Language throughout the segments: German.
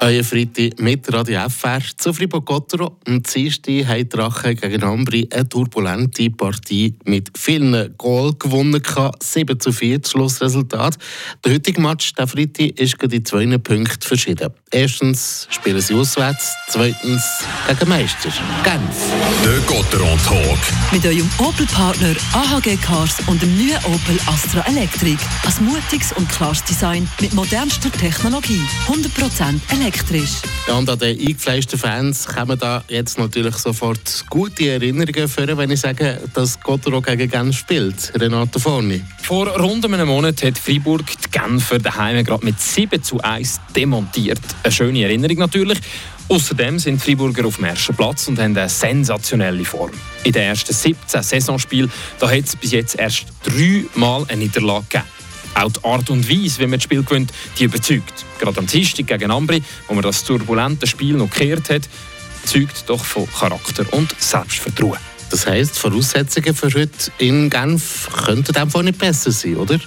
Euer Freitag mit Radio FR zu Fribourg-Gottero. Am Dienstag haben die Drachen gegen Ambri eine turbulente Partie mit vielen Goal gewonnen. 7 zu 4 das Schlussresultat. Der heutige Match, der Freitag, ist in zwei Punkten verschieden. Erstens spielen sie auswärts, zweitens gegen Meister Genf. Der Gotteron Talk. Mit eurem Opel-Partner AHG Cars und dem neuen Opel Astra Electric. Ein mutiges und klares Design mit modernster Technologie. 100% elektrisch. Ja, und an den eingefleischten Fans kommen da jetzt natürlich sofort gute Erinnerungen für, wenn ich sage, dass Gottero gegen Genf spielt. Renato Forni. Vor rund einem Monat hat Freiburg die Genfer daheim gerade mit 7 zu 1 demontiert. Eine schöne Erinnerung natürlich. Außerdem sind die Freiburger auf dem ersten Platz und haben eine sensationelle Form. In den ersten 17 Saisonspielen hat es bis jetzt erst dreimal eine Niederlage gegeben. Auch die Art und Weise, wie man das Spiel gewinnt, die überzeugt. Gerade am Dienstag gegen Ambri, wo man das turbulente Spiel noch gekehrt hat, zeugt doch von Charakter und Selbstvertrauen. Das heisst, die Voraussetzungen für heute in Genf könnten einfach nicht besser sein, oder?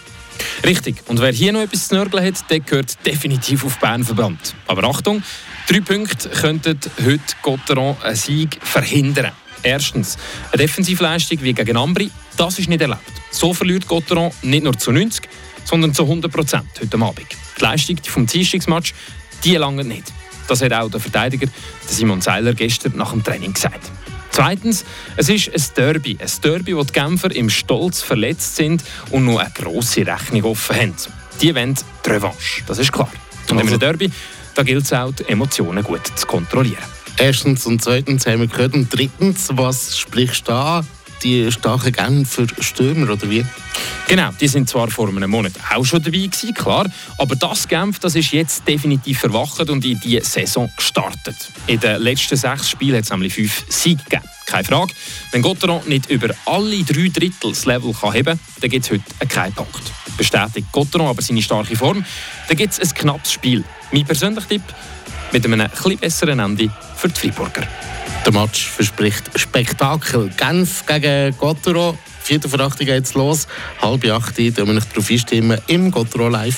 Richtig. Und wer hier noch etwas zu nörgeln hat, der gehört definitiv auf Bern verbannt. Aber Achtung, drei Punkte könnten heute Gotteron einen Sieg verhindern. Erstens, eine Defensivleistung wie gegen Ambri, das ist nicht erlaubt. So verliert Gotteron nicht nur zu 90, sondern zu 100 Prozent heute Abend. Die Leistung vom Dienstagsmatch, die lange nicht. Das hat auch der Verteidiger Simon Seiler gestern nach dem Training gesagt. Zweitens, es ist ein Derby. Ein Derby, wo die Genfer im Stolz verletzt sind und nur eine grosse Rechnung offen haben. Die wollen die Revanche, das ist klar. Und also. in einem Derby da gilt es auch, die Emotionen gut zu kontrollieren. Erstens und zweitens haben wir gehört. Und drittens, was sprichst du da? Die starken Genfer Stürmer, oder wie? Genau, die sind zwar vor einem Monat auch schon dabei gewesen, klar, aber das Genf, das ist jetzt definitiv verwacht und in die Saison gestartet. In den letzten sechs Spielen hat es nämlich fünf Siege gegeben. Keine Frage. Wenn Gotteron nicht über alle drei Drittel das Level kann heben kann, dann gibt es heute keinen Punkt. Bestätigt Gotteron aber seine starke Form, dann gibt es ein knappes Spiel. Mein persönlicher Tipp mit einem etwas besseren Ende für die Freiburger. Der Match verspricht Spektakel. Genf gegen Gottero. Vierte Verachtung geht's los. Halb acht, da wir darauf einstimmen im Gottero Live.